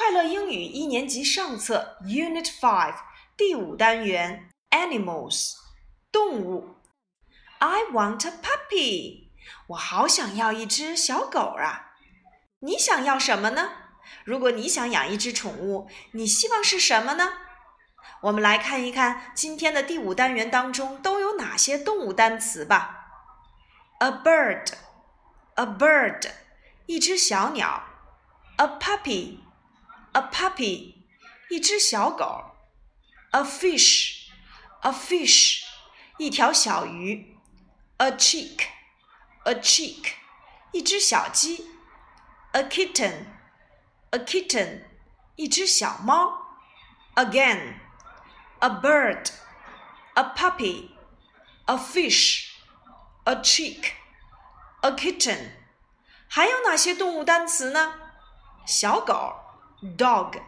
快乐英语一年级上册 Unit Five 第五单元 Animals 动物。I want a puppy。我好想要一只小狗啊！你想要什么呢？如果你想养一只宠物，你希望是什么呢？我们来看一看今天的第五单元当中都有哪些动物单词吧。A bird, a bird，一只小鸟。A puppy, a puppy，一只小狗。A fish, a fish，一条小鱼。A chick, a chick，一只小鸡。A kitten, a kitten，一只小猫。Again, a bird, a puppy, a fish, a chick, a kitten。还有哪些动物单词呢？小狗 ，dog；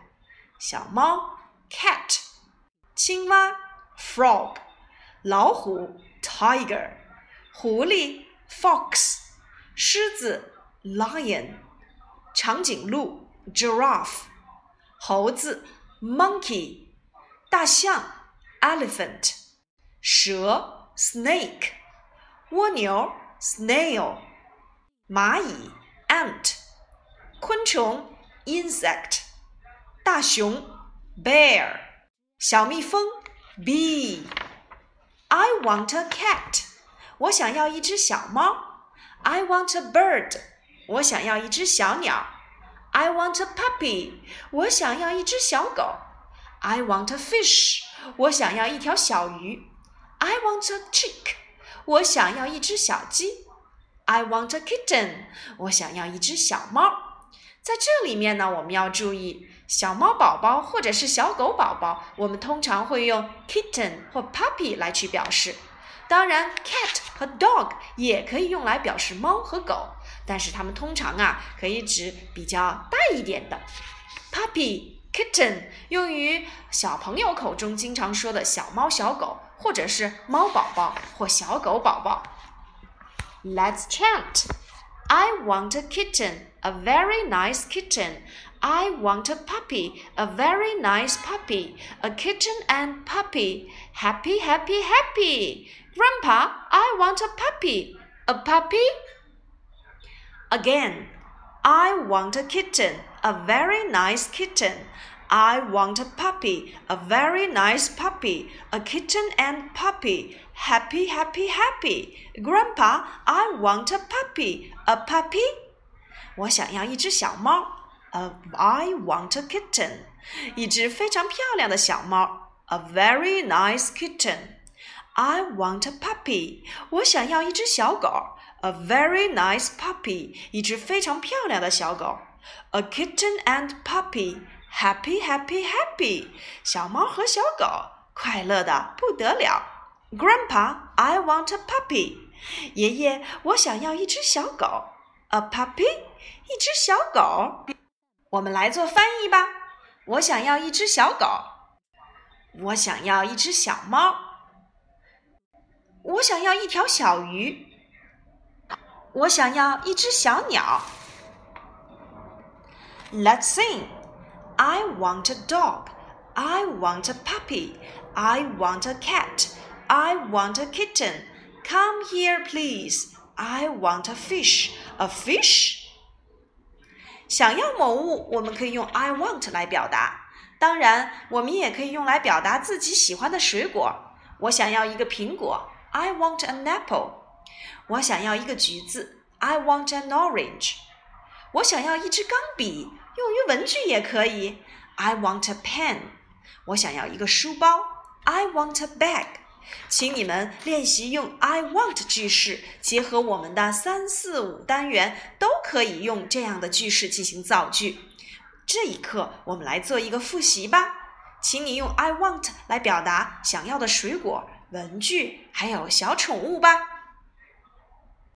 小猫，cat；青蛙，frog；老虎，tiger；狐狸，fox；狮子，lion；长颈鹿，giraffe；猴子，monkey；大象，elephant；蛇，snake；蜗牛，snail；蚂蚁，ant。昆虫 insect， 大熊 bear，小蜜蜂 bee。I want a cat，我想要一只小猫。I want a bird，我想要一只小鸟。I want a puppy，我想要一只小狗。I want a fish，我想要一条小鱼。I want a chick，我想要一只小鸡。I want a kitten，我想要一只小猫。在这里面呢，我们要注意，小猫宝宝或者是小狗宝宝，我们通常会用 kitten 或 puppy 来去表示。当然，cat 和 dog 也可以用来表示猫和狗，但是它们通常啊可以指比较大一点的。puppy、kitten 用于小朋友口中经常说的小猫、小狗，或者是猫宝宝或小狗宝宝。Let's chant. I want a kitten, a very nice kitten. I want a puppy, a very nice puppy. A kitten and puppy. Happy, happy, happy. Grandpa, I want a puppy. A puppy? Again, I want a kitten, a very nice kitten. I want a puppy, a very nice puppy, a kitten and puppy. Happy, happy, happy. Grandpa, I want a puppy, a puppy. 我想要一只小猫。 A, I want a kitten. 一只非常漂亮的小猫。A very nice kitten. I want a puppy. 我想要一只小狗。A very nice puppy. 一只非常漂亮的小狗。A kitten and puppy. Happy, happy, happy！小猫和小狗快乐的不得了。Grandpa, I want a puppy。爷爷，我想要一只小狗。A puppy，一只小狗。 我们来做翻译吧。我想要一只小狗。我想要一只小猫。我想要一条小鱼。我想要一只小鸟。Let's sing. I want a dog. I want a puppy. I want a cat. I want a kitten. Come here, please. I want a fish. A fish? 想要某物，我们可以用 I want 来表达。当然，我们也可以用来表达自己喜欢的水果。我想要一个苹果。I want an apple. 我想要一个橘子。I want an orange. 我想要一支钢笔。用于文具也可以。I want a pen。我想要一个书包。I want a bag。请你们练习用 I want 句式，结合我们的三四五单元，都可以用这样的句式进行造句。这一课我们来做一个复习吧。请你用 I want 来表达想要的水果、文具还有小宠物吧。